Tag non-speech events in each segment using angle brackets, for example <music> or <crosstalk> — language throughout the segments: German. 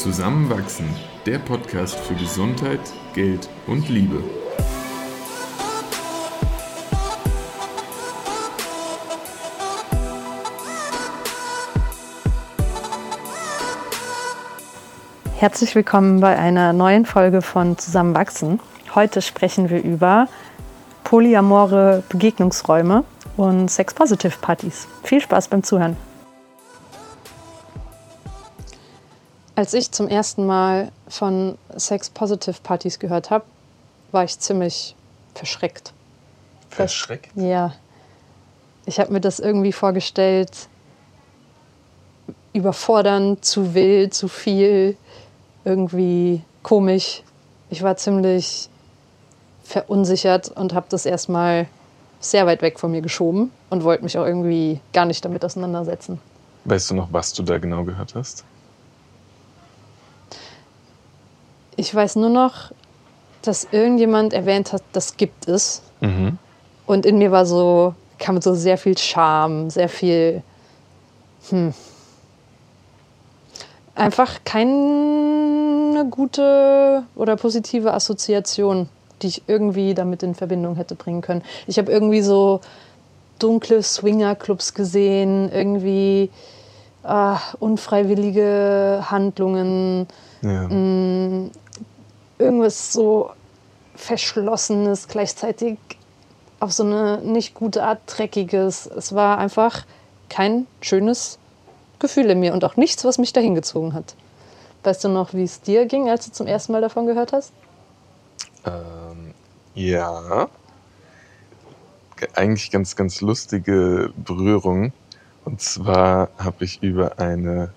Zusammenwachsen, der Podcast für Gesundheit, Geld und Liebe. Herzlich willkommen bei einer neuen Folge von Zusammenwachsen. Heute sprechen wir über polyamore Begegnungsräume und Sex-Positive-Partys. Viel Spaß beim Zuhören. Als ich zum ersten Mal von Sex-Positive-Partys gehört habe, war ich ziemlich verschreckt. Verschreckt? Ja. Ich habe mir das irgendwie vorgestellt, überfordernd, zu wild, zu viel, irgendwie komisch. Ich war ziemlich verunsichert und habe das erstmal sehr weit weg von mir geschoben und wollte mich auch irgendwie gar nicht damit auseinandersetzen. Weißt du noch, was du da genau gehört hast? Ich weiß nur noch, dass irgendjemand erwähnt hat, das gibt es. Mhm. Und in mir war so, kam so sehr viel Scham, sehr viel, hm, einfach keine gute oder positive Assoziation, die ich irgendwie damit in Verbindung hätte bringen können. Ich habe irgendwie so dunkle Swingerclubs gesehen, irgendwie ah, unfreiwillige Handlungen, Ja. Mm, irgendwas so Verschlossenes, gleichzeitig auf so eine nicht gute Art Dreckiges. Es war einfach kein schönes Gefühl in mir und auch nichts, was mich dahin gezogen hat. Weißt du noch, wie es dir ging, als du zum ersten Mal davon gehört hast? Ähm, ja. Ge- Eigentlich ganz, ganz lustige Berührung. Und zwar habe ich über eine,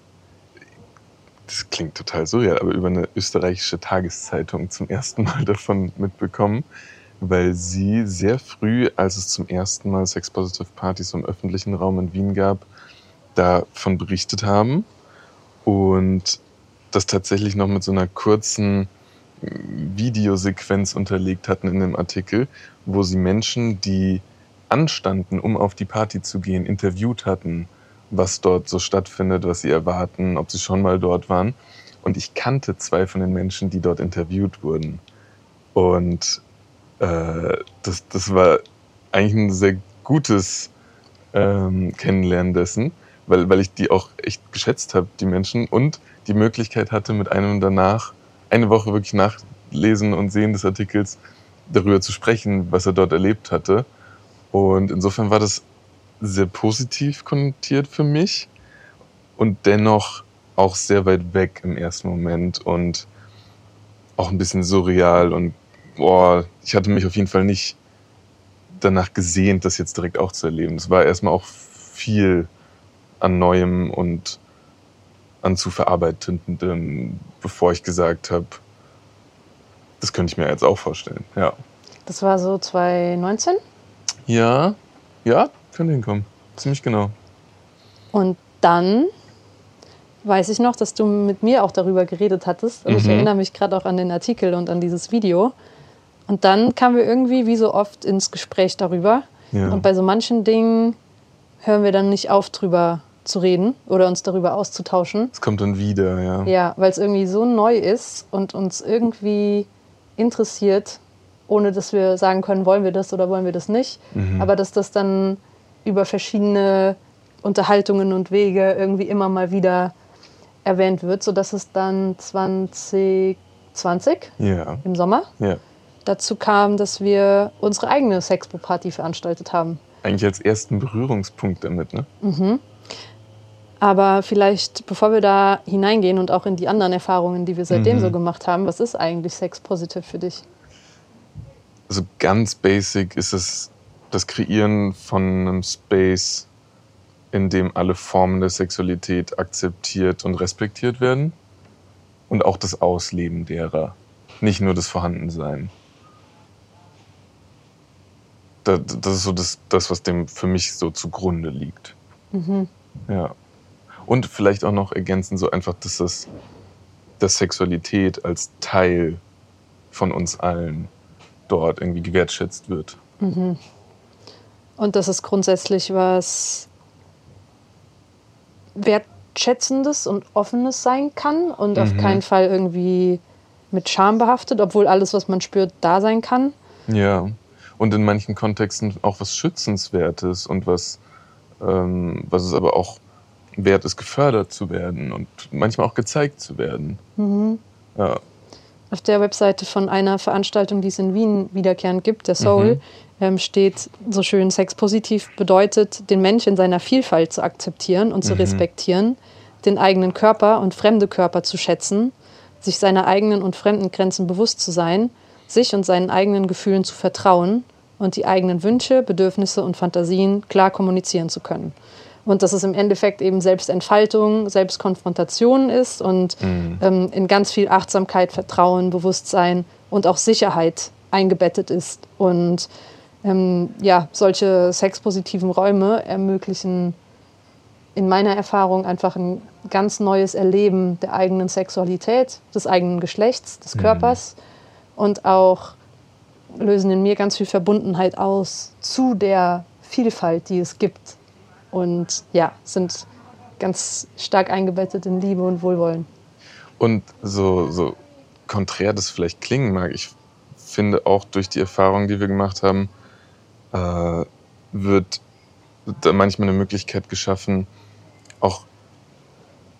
das klingt total surreal, aber über eine österreichische Tageszeitung zum ersten Mal <laughs> davon mitbekommen, weil sie sehr früh, als es zum ersten Mal Sex-Positive Partys im öffentlichen Raum in Wien gab, davon berichtet haben. Und das tatsächlich noch mit so einer kurzen Videosequenz unterlegt hatten in dem Artikel, wo sie Menschen, die anstanden, um auf die Party zu gehen, interviewt hatten, was dort so stattfindet, was sie erwarten, ob sie schon mal dort waren. Und ich kannte zwei von den Menschen, die dort interviewt wurden. Und äh, das, das war eigentlich ein sehr gutes ähm, Kennenlernen dessen, weil, weil ich die auch echt geschätzt habe, die Menschen, und die Möglichkeit hatte, mit einem danach eine Woche wirklich nachlesen und sehen des Artikels darüber zu sprechen, was er dort erlebt hatte. Und insofern war das sehr positiv konnotiert für mich und dennoch auch sehr weit weg im ersten Moment und auch ein bisschen surreal und boah, ich hatte mich auf jeden Fall nicht danach gesehnt, das jetzt direkt auch zu erleben. Es war erstmal auch viel an Neuem und an zu verarbeitendem, bevor ich gesagt habe, das könnte ich mir jetzt auch vorstellen. Ja. Das war so 2019. Ja, ja, könnte hinkommen. Ziemlich genau. Und dann weiß ich noch, dass du mit mir auch darüber geredet hattest. Und ich Mhm. erinnere mich gerade auch an den Artikel und an dieses Video. Und dann kamen wir irgendwie, wie so oft, ins Gespräch darüber. Ja. Und bei so manchen Dingen hören wir dann nicht auf, drüber zu reden oder uns darüber auszutauschen. Es kommt dann wieder, ja. Ja, weil es irgendwie so neu ist und uns irgendwie interessiert, ohne dass wir sagen können, wollen wir das oder wollen wir das nicht. Mhm. Aber dass das dann über verschiedene Unterhaltungen und Wege irgendwie immer mal wieder erwähnt wird, sodass es dann 2020 Ja, im Sommer ja. dazu kam, dass wir unsere eigene Sexpo-Party veranstaltet haben. Eigentlich als ersten Berührungspunkt damit, ne? Aber vielleicht, bevor wir da hineingehen und auch in die anderen Erfahrungen, die wir seitdem Mhm. so gemacht haben, was ist eigentlich Sex Positive für dich? Also ganz basic ist es das Kreieren von einem Space, in dem alle Formen der Sexualität akzeptiert und respektiert werden. Und auch das Ausleben derer. Nicht nur das Vorhandensein. Da- Das ist so das, das was dem für mich so zugrunde liegt. Ja. Und vielleicht auch noch ergänzen, so einfach, dass das dass Sexualität als Teil von uns allen dort irgendwie gewertschätzt wird. Und das ist grundsätzlich was Wert, wertschätzendes und offenes sein kann und auf keinen Fall irgendwie mit Scham behaftet, obwohl alles, was man spürt, da sein kann. Ja. Und in manchen Kontexten auch was Schützenswertes und was, ähm, was es aber auch wert ist, gefördert zu werden und manchmal auch gezeigt zu werden. Ja. Auf der Webseite von einer Veranstaltung, die es in Wien wiederkehrend gibt, der Soul, ähm, steht so schön, Sex positiv bedeutet, den Mensch in seiner Vielfalt zu akzeptieren und zu respektieren, den eigenen Körper und fremde Körper zu schätzen, sich seiner eigenen und fremden Grenzen bewusst zu sein, sich und seinen eigenen Gefühlen zu vertrauen und die eigenen Wünsche, Bedürfnisse und Fantasien klar kommunizieren zu können. Und dass es im Endeffekt eben Selbstentfaltung, Selbstkonfrontation ist und ähm, in ganz viel Achtsamkeit, Vertrauen, Bewusstsein und auch Sicherheit eingebettet ist. Und ähm, ja, solche sexpositiven Räume ermöglichen in meiner Erfahrung einfach ein ganz neues Erleben der eigenen Sexualität, des eigenen Geschlechts, des Körpers und auch lösen in mir ganz viel Verbundenheit aus zu der Vielfalt, die es gibt. Und ja, sind ganz stark eingebettet in Liebe und Wohlwollen. Und so, so konträr das vielleicht klingen mag, ich finde auch durch die Erfahrung, die wir gemacht haben, äh, wird da manchmal eine Möglichkeit geschaffen, auch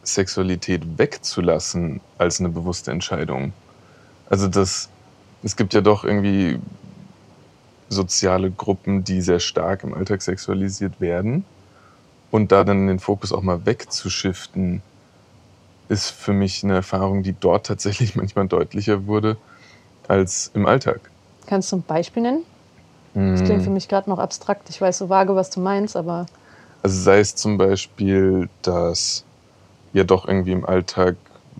Sexualität wegzulassen als eine bewusste Entscheidung. Also das, es gibt ja doch irgendwie soziale Gruppen, die sehr stark im Alltag sexualisiert werden. Und da dann den Fokus auch mal wegzuschiften, ist für mich eine Erfahrung, die dort tatsächlich <laughs> manchmal deutlicher wurde als im Alltag. Kannst du ein Beispiel nennen? Das klingt für mich gerade noch abstrakt. Ich weiß so vage, was du meinst, aber Also sei es zum Beispiel, dass ja doch irgendwie im Alltag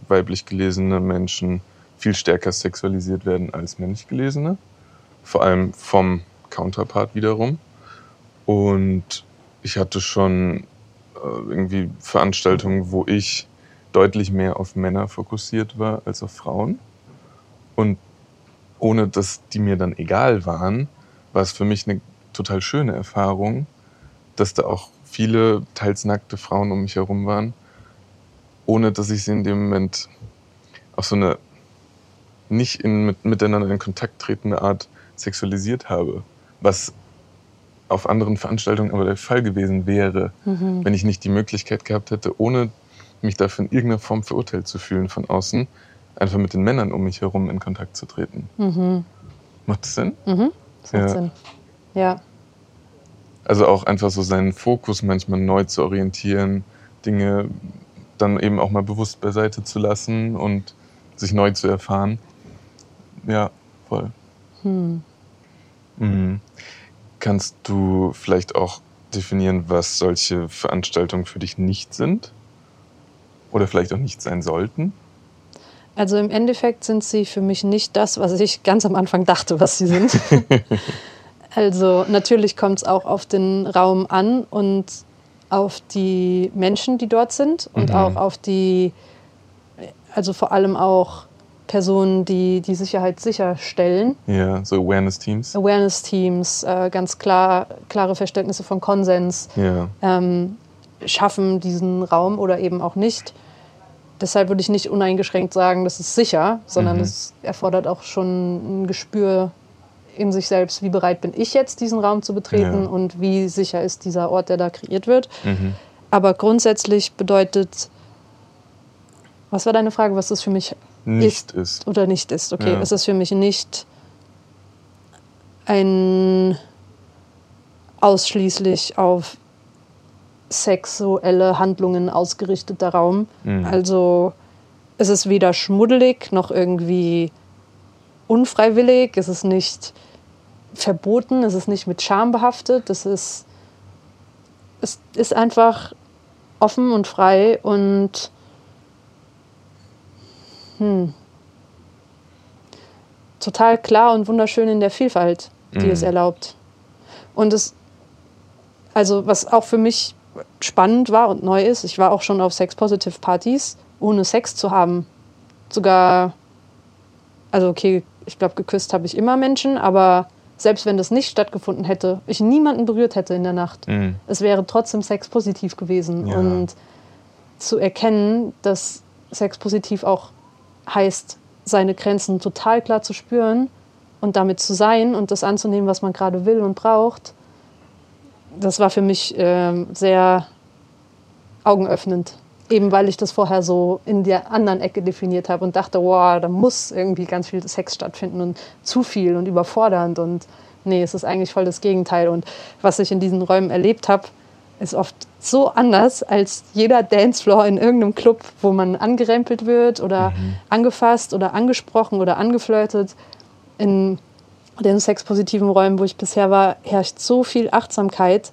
weiblich gelesene Menschen viel stärker sexualisiert werden als männlich gelesene. Vor allem vom Counterpart wiederum. Und ich hatte schon äh, irgendwie Veranstaltungen, wo ich deutlich mehr auf Männer fokussiert war als auf Frauen. Und ohne dass die mir dann egal waren, war es für mich eine total schöne Erfahrung, dass da auch viele teils nackte Frauen um mich herum waren, ohne dass ich sie in dem Moment auf so eine nicht in, mit, miteinander in Kontakt tretende Art sexualisiert habe. Was auf anderen Veranstaltungen aber der Fall gewesen wäre, wenn ich nicht die Möglichkeit gehabt hätte, ohne mich dafür in irgendeiner Form verurteilt zu fühlen von außen, einfach mit den Männern um mich herum in Kontakt zu treten. Macht das Sinn? das macht Ja. Sinn. Ja, Also auch einfach so seinen Fokus manchmal neu zu orientieren, Dinge dann eben auch mal bewusst beiseite zu lassen und sich neu zu erfahren. Ja, voll. Mhm. Kannst du vielleicht auch definieren, was solche Veranstaltungen für dich nicht sind? Oder vielleicht auch nicht sein sollten? also im Endeffekt sind sie für mich nicht das, was ich ganz am Anfang dachte, was sie sind. <laughs> also natürlich kommt es auch auf den Raum an und auf die Menschen, die dort sind und Mhm. auch auf die, also vor allem auch Personen, die die Sicherheit sicherstellen. Ja, so Awareness-Teams. Awareness-Teams, äh, ganz klar, klare Verständnisse von Konsens, Ja. ähm, schaffen diesen Raum oder eben auch nicht. Deshalb würde ich nicht uneingeschränkt sagen, das ist sicher, sondern Mhm. es erfordert auch schon ein Gespür in sich selbst, wie bereit bin ich jetzt, diesen Raum zu betreten Ja. und wie sicher ist dieser Ort, der da kreiert wird. Mhm. Aber grundsätzlich bedeutet, was war deine Frage, was das für mich Nicht ist. oder nicht ist. Okay, Ja. es ist für mich nicht ein ausschließlich auf sexuelle Handlungen ausgerichteter Raum. Mhm. Also es ist weder schmuddelig noch irgendwie unfreiwillig, es ist nicht verboten, es ist nicht mit Scham behaftet, es ist, es ist einfach offen und frei und total klar und wunderschön in der Vielfalt, die Mhm. es erlaubt. Und es, also was auch für mich spannend war und neu ist, ich war auch schon auf Sex-Positive-Partys, ohne Sex zu haben. Sogar, also okay, ich glaube, geküsst habe ich immer Menschen, aber selbst wenn das nicht stattgefunden hätte, ich niemanden berührt hätte in der Nacht, Mhm. es wäre trotzdem sexpositiv gewesen. Ja. Und zu erkennen, dass sexpositiv auch heißt, seine Grenzen total klar zu spüren und damit zu sein und das anzunehmen, was man gerade will und braucht, das war für mich äh, sehr augenöffnend. Eben weil ich das vorher so in der anderen Ecke definiert habe und dachte, wow, da muss irgendwie ganz viel Sex stattfinden und zu viel und überfordernd. Und nee, es ist eigentlich voll das Gegenteil. Und was ich in diesen Räumen erlebt habe, ist oft so anders als jeder Dancefloor in irgendeinem Club, wo man angerempelt wird oder mhm. angefasst oder angesprochen oder angeflirtet. In den sexpositiven Räumen, wo ich bisher war, herrscht so viel Achtsamkeit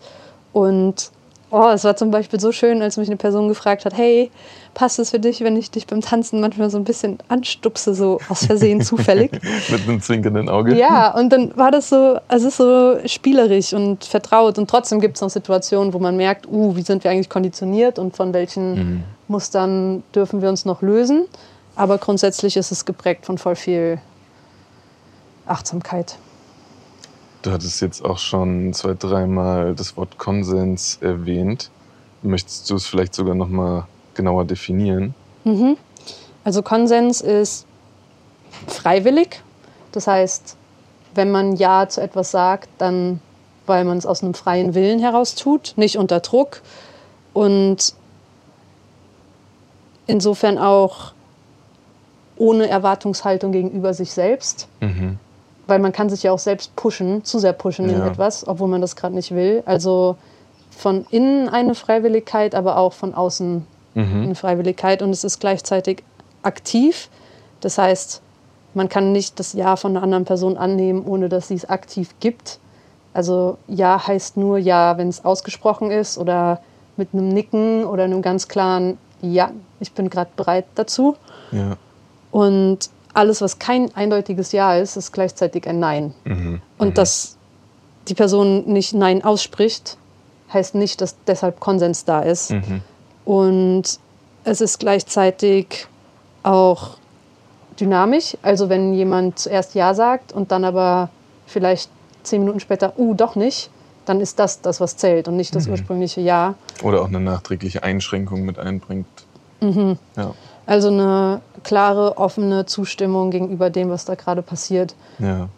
und Oh, es war zum Beispiel so schön, als mich eine Person gefragt hat, hey, passt es für dich, wenn ich dich beim Tanzen manchmal so ein bisschen anstupse, so aus Versehen <laughs> zufällig? Mit einem zwinkernden Auge. Ja, und dann war das so, es ist so spielerisch und vertraut und trotzdem gibt es noch Situationen, wo man merkt, uh, wie sind wir eigentlich konditioniert und von welchen mhm. Mustern dürfen wir uns noch lösen. Aber grundsätzlich ist es geprägt von voll viel Achtsamkeit. Du hattest jetzt auch schon zwei, dreimal das Wort Konsens erwähnt. Möchtest du es vielleicht sogar noch mal genauer definieren? Mhm. Also Konsens ist freiwillig. Das heißt, wenn man Ja zu etwas sagt, dann weil man es aus einem freien Willen heraus tut, nicht unter Druck. Und insofern auch ohne Erwartungshaltung gegenüber sich selbst. Mhm weil man kann sich ja auch selbst pushen, zu sehr pushen ja. in etwas, obwohl man das gerade nicht will. Also von innen eine Freiwilligkeit, aber auch von außen mhm. eine Freiwilligkeit und es ist gleichzeitig aktiv. Das heißt, man kann nicht das Ja von einer anderen Person annehmen, ohne dass sie es aktiv gibt. Also Ja heißt nur Ja, wenn es ausgesprochen ist oder mit einem Nicken oder einem ganz klaren Ja, ich bin gerade bereit dazu. Ja. Und alles, was kein eindeutiges Ja ist, ist gleichzeitig ein Nein. Mhm. Und mhm. dass die Person nicht Nein ausspricht, heißt nicht, dass deshalb Konsens da ist. Mhm. Und es ist gleichzeitig auch dynamisch. Also wenn jemand zuerst Ja sagt und dann aber vielleicht zehn Minuten später, uh, doch nicht, dann ist das das, was zählt und nicht das mhm. ursprüngliche Ja. Oder auch eine nachträgliche Einschränkung mit einbringt. Mhm. Ja. Also eine klare, offene Zustimmung gegenüber dem, was da gerade passiert. Ja.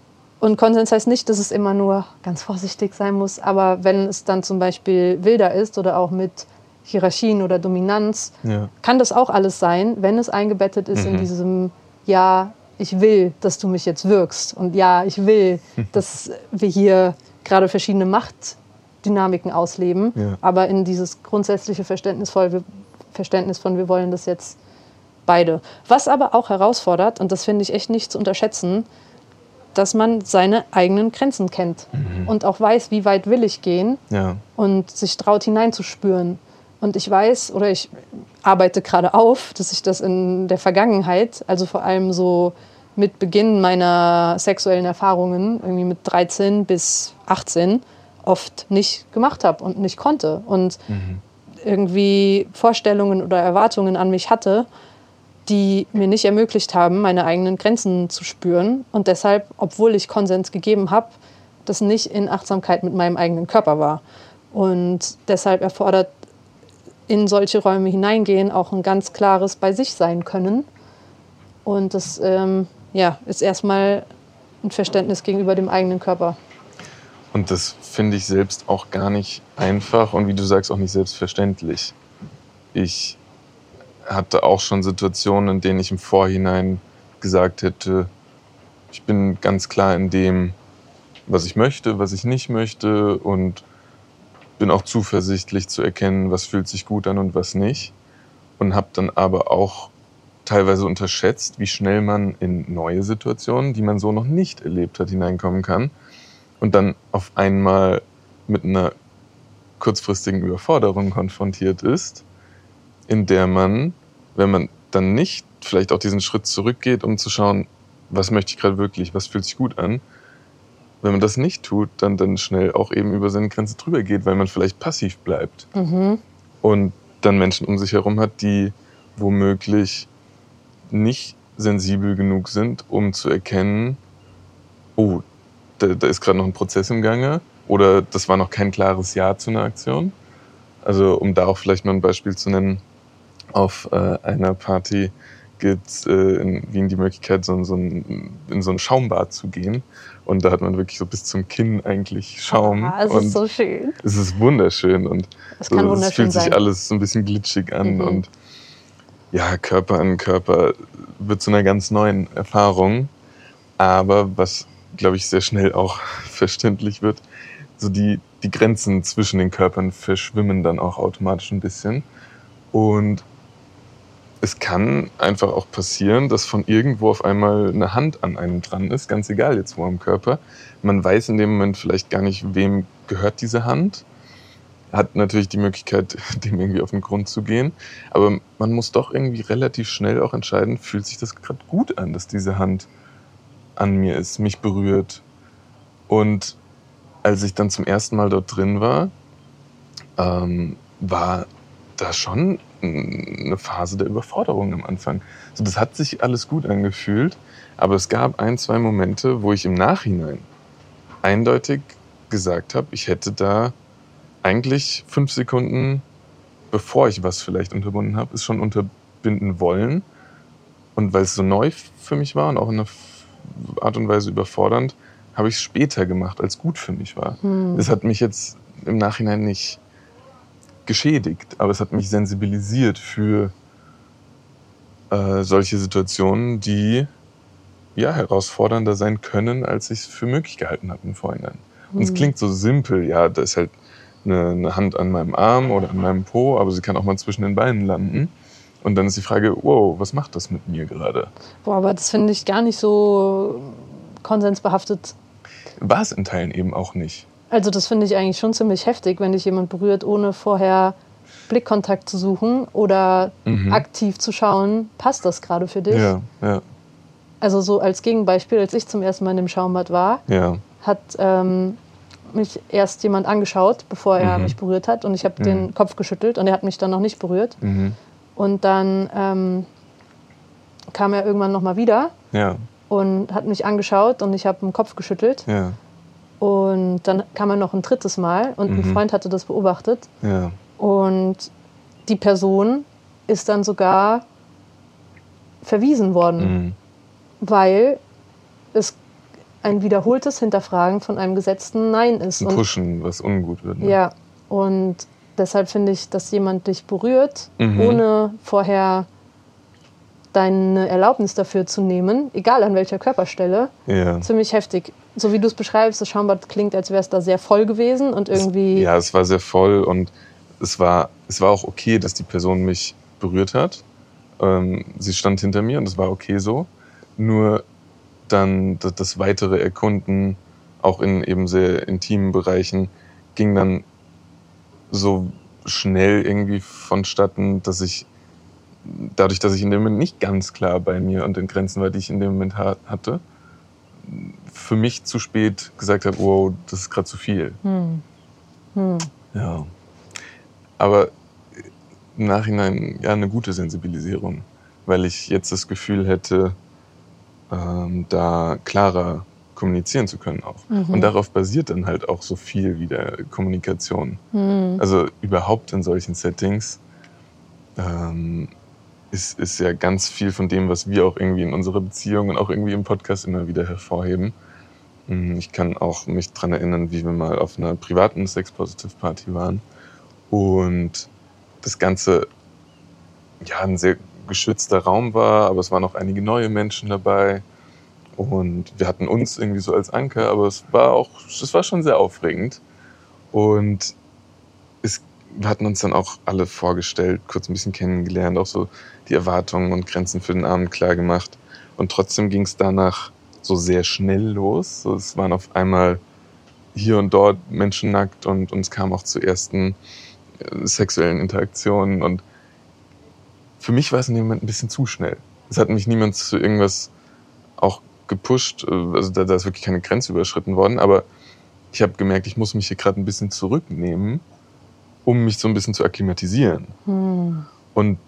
Und Konsens heißt nicht, dass es immer nur ganz vorsichtig sein muss, aber wenn es dann zum Beispiel wilder ist oder auch mit Hierarchien oder Dominanz, ja. kann das auch alles sein, wenn es eingebettet ist mhm. in diesem Ja, ich will, dass du mich jetzt wirkst und ja, ich will, <laughs> dass wir hier gerade verschiedene Machtdynamiken ausleben, ja. aber in dieses grundsätzliche Verständnis von, Verständnis von, wir wollen das jetzt beide. Was aber auch herausfordert, und das finde ich echt nicht zu unterschätzen, dass man seine eigenen Grenzen kennt mhm. und auch weiß, wie weit will ich gehen ja. und sich traut hineinzuspüren. Und ich weiß oder ich arbeite gerade auf, dass ich das in der Vergangenheit, also vor allem so mit Beginn meiner sexuellen Erfahrungen, irgendwie mit 13 bis 18, oft nicht gemacht habe und nicht konnte und mhm. irgendwie Vorstellungen oder Erwartungen an mich hatte, die mir nicht ermöglicht haben, meine eigenen Grenzen zu spüren. Und deshalb, obwohl ich Konsens gegeben habe, das nicht in Achtsamkeit mit meinem eigenen Körper war. Und deshalb erfordert in solche Räume hineingehen auch ein ganz klares bei sich sein können. Und das ähm, ja, ist erstmal ein Verständnis gegenüber dem eigenen Körper. Und das finde ich selbst auch gar nicht einfach und wie du sagst, auch nicht selbstverständlich. Ich hatte auch schon Situationen, in denen ich im Vorhinein gesagt hätte, ich bin ganz klar in dem, was ich möchte, was ich nicht möchte und bin auch zuversichtlich zu erkennen, was fühlt sich gut an und was nicht. Und habe dann aber auch teilweise unterschätzt, wie schnell man in neue Situationen, die man so noch nicht erlebt hat, hineinkommen kann und dann auf einmal mit einer kurzfristigen Überforderung konfrontiert ist in der man, wenn man dann nicht vielleicht auch diesen Schritt zurückgeht, um zu schauen, was möchte ich gerade wirklich, was fühlt sich gut an, wenn man das nicht tut, dann dann schnell auch eben über seine Grenze drüber geht, weil man vielleicht passiv bleibt. Mhm. Und dann Menschen um sich herum hat, die womöglich nicht sensibel genug sind, um zu erkennen, oh, da, da ist gerade noch ein Prozess im Gange oder das war noch kein klares Ja zu einer Aktion. Also um da auch vielleicht mal ein Beispiel zu nennen, auf äh, einer Party gibt es äh, in Wien die Möglichkeit, so, so ein, in so ein Schaumbad zu gehen. Und da hat man wirklich so bis zum Kinn eigentlich Schaum. Ah, es und ist so schön. es ist wunderschön und Es so, wunderschön fühlt sich sein. alles so ein bisschen glitschig an Mhm. und ja, Körper an Körper wird zu einer ganz neuen Erfahrung. Aber was, glaube ich, sehr schnell auch <laughs> verständlich wird, so die, die Grenzen zwischen den Körpern verschwimmen dann auch automatisch ein bisschen. Und es kann einfach auch passieren, dass von irgendwo auf einmal eine Hand an einem dran ist, ganz egal jetzt wo am Körper. Man weiß in dem Moment vielleicht gar nicht, wem gehört diese Hand. Hat natürlich die Möglichkeit, <laughs> dem irgendwie auf den Grund zu gehen. Aber man muss doch irgendwie relativ schnell auch entscheiden, fühlt sich das gerade gut an, dass diese Hand an mir ist, mich berührt. Und als ich dann zum ersten Mal dort drin war, ähm, war da schon eine Phase der Überforderung am Anfang. Also das hat sich alles gut angefühlt, aber es gab ein, zwei Momente, wo ich im Nachhinein eindeutig gesagt habe, ich hätte da eigentlich fünf Sekunden, bevor ich was vielleicht unterbunden habe, es schon unterbinden wollen. Und weil es so neu für mich war und auch in einer Art und Weise überfordernd, habe ich es später gemacht, als gut für mich war. Hm. Das hat mich jetzt im Nachhinein nicht geschädigt, aber es hat mich sensibilisiert für äh, solche Situationen, die ja herausfordernder sein können, als ich es für möglich gehalten habe im Vorhinein. Und es Hm. klingt so simpel, ja, da ist halt eine, eine Hand an meinem Arm oder an meinem Po, aber sie kann auch mal zwischen den Beinen landen. Und dann ist die Frage, wow, was macht das mit mir gerade? Boah, aber das finde ich gar nicht so konsensbehaftet. War es in Teilen eben auch nicht. Also das finde ich eigentlich schon ziemlich heftig, wenn dich jemand berührt, ohne vorher Blickkontakt zu suchen oder Mhm. aktiv zu schauen, passt das gerade für dich? Ja, ja, Also so als Gegenbeispiel, als ich zum ersten Mal in dem Schaumbad war, ja. hat ähm, mich erst jemand angeschaut, bevor er Mhm. mich berührt hat und ich habe Mhm. den Kopf geschüttelt und er hat mich dann noch nicht berührt. Mhm. Und dann ähm, kam er irgendwann nochmal wieder Ja, und hat mich angeschaut und ich habe den Kopf geschüttelt. ja, Und dann kam er noch ein drittes Mal und ein Mhm. Freund hatte das beobachtet. ja. Und die Person ist dann sogar verwiesen worden, Mhm. weil es ein wiederholtes Hinterfragen von einem gesetzten Nein ist. Ein Und, Pushen, was ungut wird. Ne? ja, und deshalb finde ich, dass jemand dich berührt, Mhm. ohne vorher deine Erlaubnis dafür zu nehmen, egal an welcher Körperstelle, Ja. ziemlich heftig. So wie du es beschreibst, das Schaumbad klingt, als wäre es da sehr voll gewesen und irgendwie. Ja, es war sehr voll und es war, es war auch okay, dass die Person mich berührt hat. Ähm, sie stand hinter mir und es war okay so. Nur dann das, das weitere Erkunden, auch in eben sehr intimen Bereichen, ging dann so schnell irgendwie vonstatten, dass ich dadurch, dass ich in dem Moment nicht ganz klar bei mir und den Grenzen war, die ich in dem Moment ha hatte, für mich zu spät gesagt habe, wow, das ist gerade zu viel. Hm. Hm. Ja. Aber im Nachhinein ja eine gute Sensibilisierung, weil ich jetzt das Gefühl hätte, ähm, da klarer kommunizieren zu können auch. Mhm. Und darauf basiert dann halt auch so viel wie der Kommunikation. Hm. Also überhaupt in solchen Settings ähm, ist, ist ja ganz viel von dem, was wir auch irgendwie in unserer Beziehung und auch irgendwie im Podcast immer wieder hervorheben. Mm, Ich kann auch mich dran erinnern, wie wir mal auf einer privaten Sex-Positive-Party waren und das Ganze ja ein sehr geschützter Raum war, aber es waren auch einige neue Menschen dabei und wir hatten uns irgendwie so als Anker, aber es war auch, es war schon sehr aufregend und es, wir hatten uns dann auch alle vorgestellt, kurz ein bisschen kennengelernt, auch so die Erwartungen und Grenzen für den Abend klar gemacht. Und trotzdem ging es danach so sehr schnell los. So, es waren auf einmal hier und dort Menschen nackt und, es kam auch zu ersten äh, sexuellen Interaktionen. Und für mich war es in dem Moment ein bisschen zu schnell. Es hat mich niemand zu irgendwas auch gepusht. äh, Also da, da ist wirklich keine Grenze überschritten worden. Aber ich habe gemerkt, ich muss mich hier gerade ein bisschen zurücknehmen, um mich so ein bisschen zu akklimatisieren. Hm. Und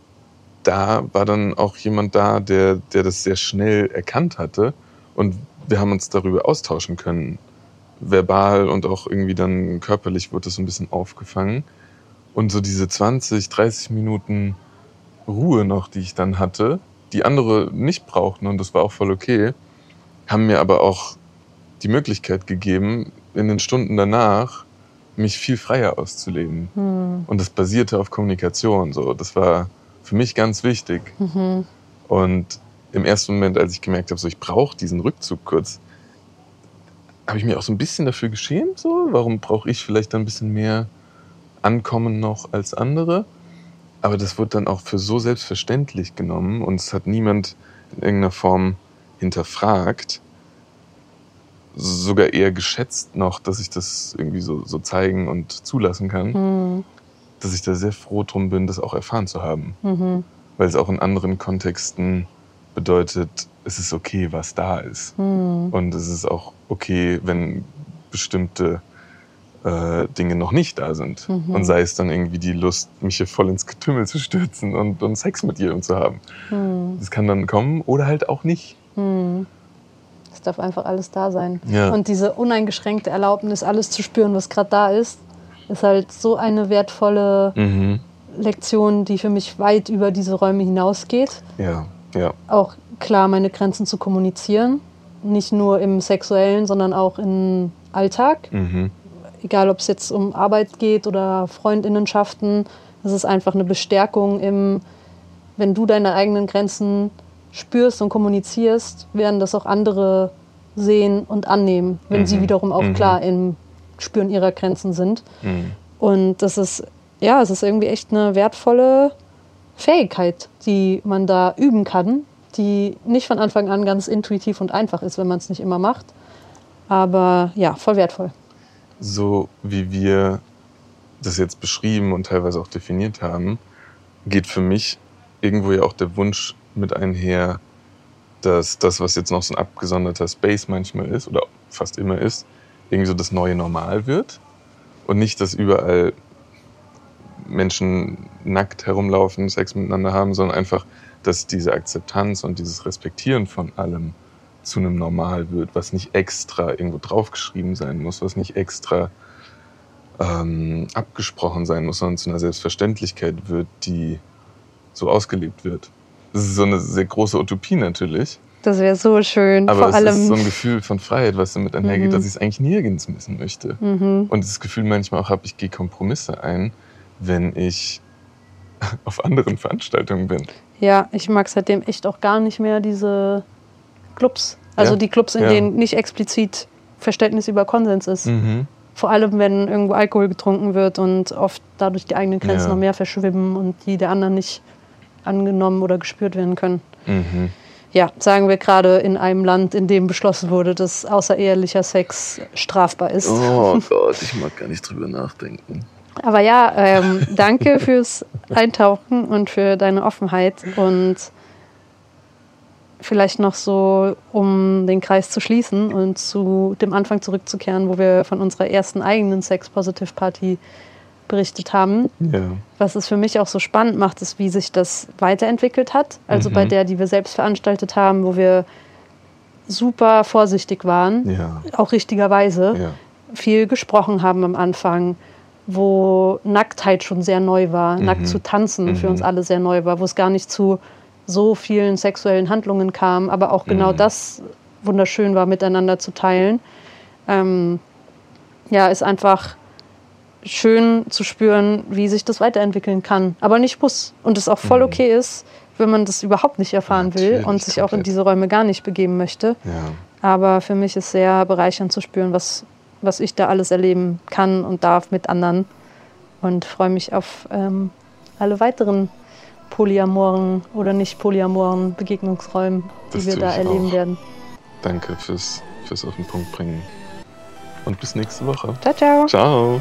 da war dann auch jemand da, der, der das sehr schnell erkannt hatte. Und wir haben uns darüber austauschen können. Verbal und auch irgendwie dann körperlich wurde das so ein bisschen aufgefangen. Und so diese 20, 30 Minuten Ruhe noch, die ich dann hatte, die andere nicht brauchten und das war auch voll okay, haben mir aber auch die Möglichkeit gegeben, in den Stunden danach mich viel freier auszuleben. Hm. Und das basierte auf Kommunikation. So, das war für mich ganz wichtig. Mhm. Und im ersten Moment, als ich gemerkt habe, so ich brauche diesen Rückzug kurz, habe ich mir auch so ein bisschen dafür geschämt. So, warum brauche ich vielleicht ein bisschen mehr Ankommen noch als andere? Aber das wurde dann auch für so selbstverständlich genommen und es hat niemand in irgendeiner Form hinterfragt. Sogar eher geschätzt noch, dass ich das irgendwie so, so zeigen und zulassen kann, Hm. dass ich da sehr froh drum bin, das auch erfahren zu haben. Mhm. Weil es auch in anderen Kontexten bedeutet, es ist okay, was da ist. Hm. Und es ist auch okay, wenn bestimmte äh, Dinge noch nicht da sind. Mhm. Und sei es dann irgendwie die Lust, mich hier voll ins Getümmel zu stürzen und, und Sex mit jemandem zu haben. Hm. Das kann dann kommen oder halt auch nicht. Es darf einfach alles da sein. Ja. Und diese uneingeschränkte Erlaubnis, alles zu spüren, was gerade da ist, ist halt so eine wertvolle Mhm. Lektion, die für mich weit über diese Räume hinausgeht. Ja, ja. Auch klar, meine Grenzen zu kommunizieren. Nicht nur im Sexuellen, sondern auch im Alltag. Mhm. Egal, ob es jetzt um Arbeit geht oder Freundinnenschaften. Das ist einfach eine Bestärkung im, wenn du deine eigenen Grenzen spürst und kommunizierst, werden das auch andere sehen und annehmen, wenn Mhm. sie wiederum auch Mhm. klar im Spüren ihrer Grenzen sind. Mhm. Und das ist, ja, es ist irgendwie echt eine wertvolle Fähigkeit, die man da üben kann, die nicht von Anfang an ganz intuitiv und einfach ist, wenn man es nicht immer macht. Aber ja, voll wertvoll. So wie wir das jetzt beschrieben und teilweise auch definiert haben, geht für mich irgendwo ja auch der Wunsch mit einher, dass das, was jetzt noch so ein abgesonderter Space manchmal ist oder fast immer ist, irgendwie so das neue Normal wird. Und nicht, dass überall Menschen nackt herumlaufen, Sex miteinander haben, sondern einfach, dass diese Akzeptanz und dieses Respektieren von allem zu einem Normal wird, was nicht extra irgendwo draufgeschrieben sein muss, was nicht extra ähm, abgesprochen sein muss, sondern zu einer Selbstverständlichkeit wird, die so ausgelebt wird. Das ist so eine sehr große Utopie natürlich, Das wäre so schön. aber Vor es ist so ein Gefühl von Freiheit, was damit einhergeht, Mhm. dass ich es eigentlich nirgends missen möchte. mhm. Und das Gefühl manchmal auch habe, ich gehe Kompromisse ein, wenn ich <laughs> auf anderen Veranstaltungen bin. Ja, ich mag seitdem echt auch gar nicht mehr diese Clubs. Also Ja, die Clubs, in ja. denen nicht explizit Verständnis über Konsens ist. Mhm. Vor allem, wenn irgendwo Alkohol getrunken wird und oft dadurch die eigenen Grenzen Ja. noch mehr verschwimmen und die der anderen nicht angenommen oder gespürt werden können. Mhm. Ja, sagen wir gerade in einem Land, in dem beschlossen wurde, dass außerehelicher Sex strafbar ist. Oh <laughs> Gott, ich mag gar nicht drüber nachdenken. Aber ja, ähm, danke fürs Eintauchen und für deine Offenheit und vielleicht noch so, um den Kreis zu schließen und zu dem Anfang zurückzukehren, wo wir von unserer ersten eigenen Sex Positive Party berichtet haben. Ja. Was es für mich auch so spannend macht, ist, wie sich das weiterentwickelt hat. Also bei Mhm. der, die wir selbst veranstaltet haben, wo wir super vorsichtig waren, Ja. auch richtigerweise Ja. viel gesprochen haben am Anfang, wo Nacktheit schon sehr neu war, Mhm. nackt zu tanzen für Mhm. uns alle sehr neu war, wo es gar nicht zu so vielen sexuellen Handlungen kam, aber auch genau Mhm. das wunderschön war, miteinander zu teilen. Ähm, ja, ist einfach schön zu spüren, wie sich das weiterentwickeln kann, aber nicht muss. Und es auch voll Mhm. okay ist, wenn man das überhaupt nicht erfahren will Natürlich, und sich auch in diese Räume gar nicht begeben möchte. Ja. Aber für mich ist sehr bereichernd zu spüren, was, was ich da alles erleben kann und darf mit anderen. Und freue mich auf ähm, alle weiteren polyamoren oder nicht polyamoren Begegnungsräumen, die Das wir da erleben auch. werden. Danke fürs, fürs auf den Punkt bringen. Und bis nächste Woche. Ciao, ciao. Ciao.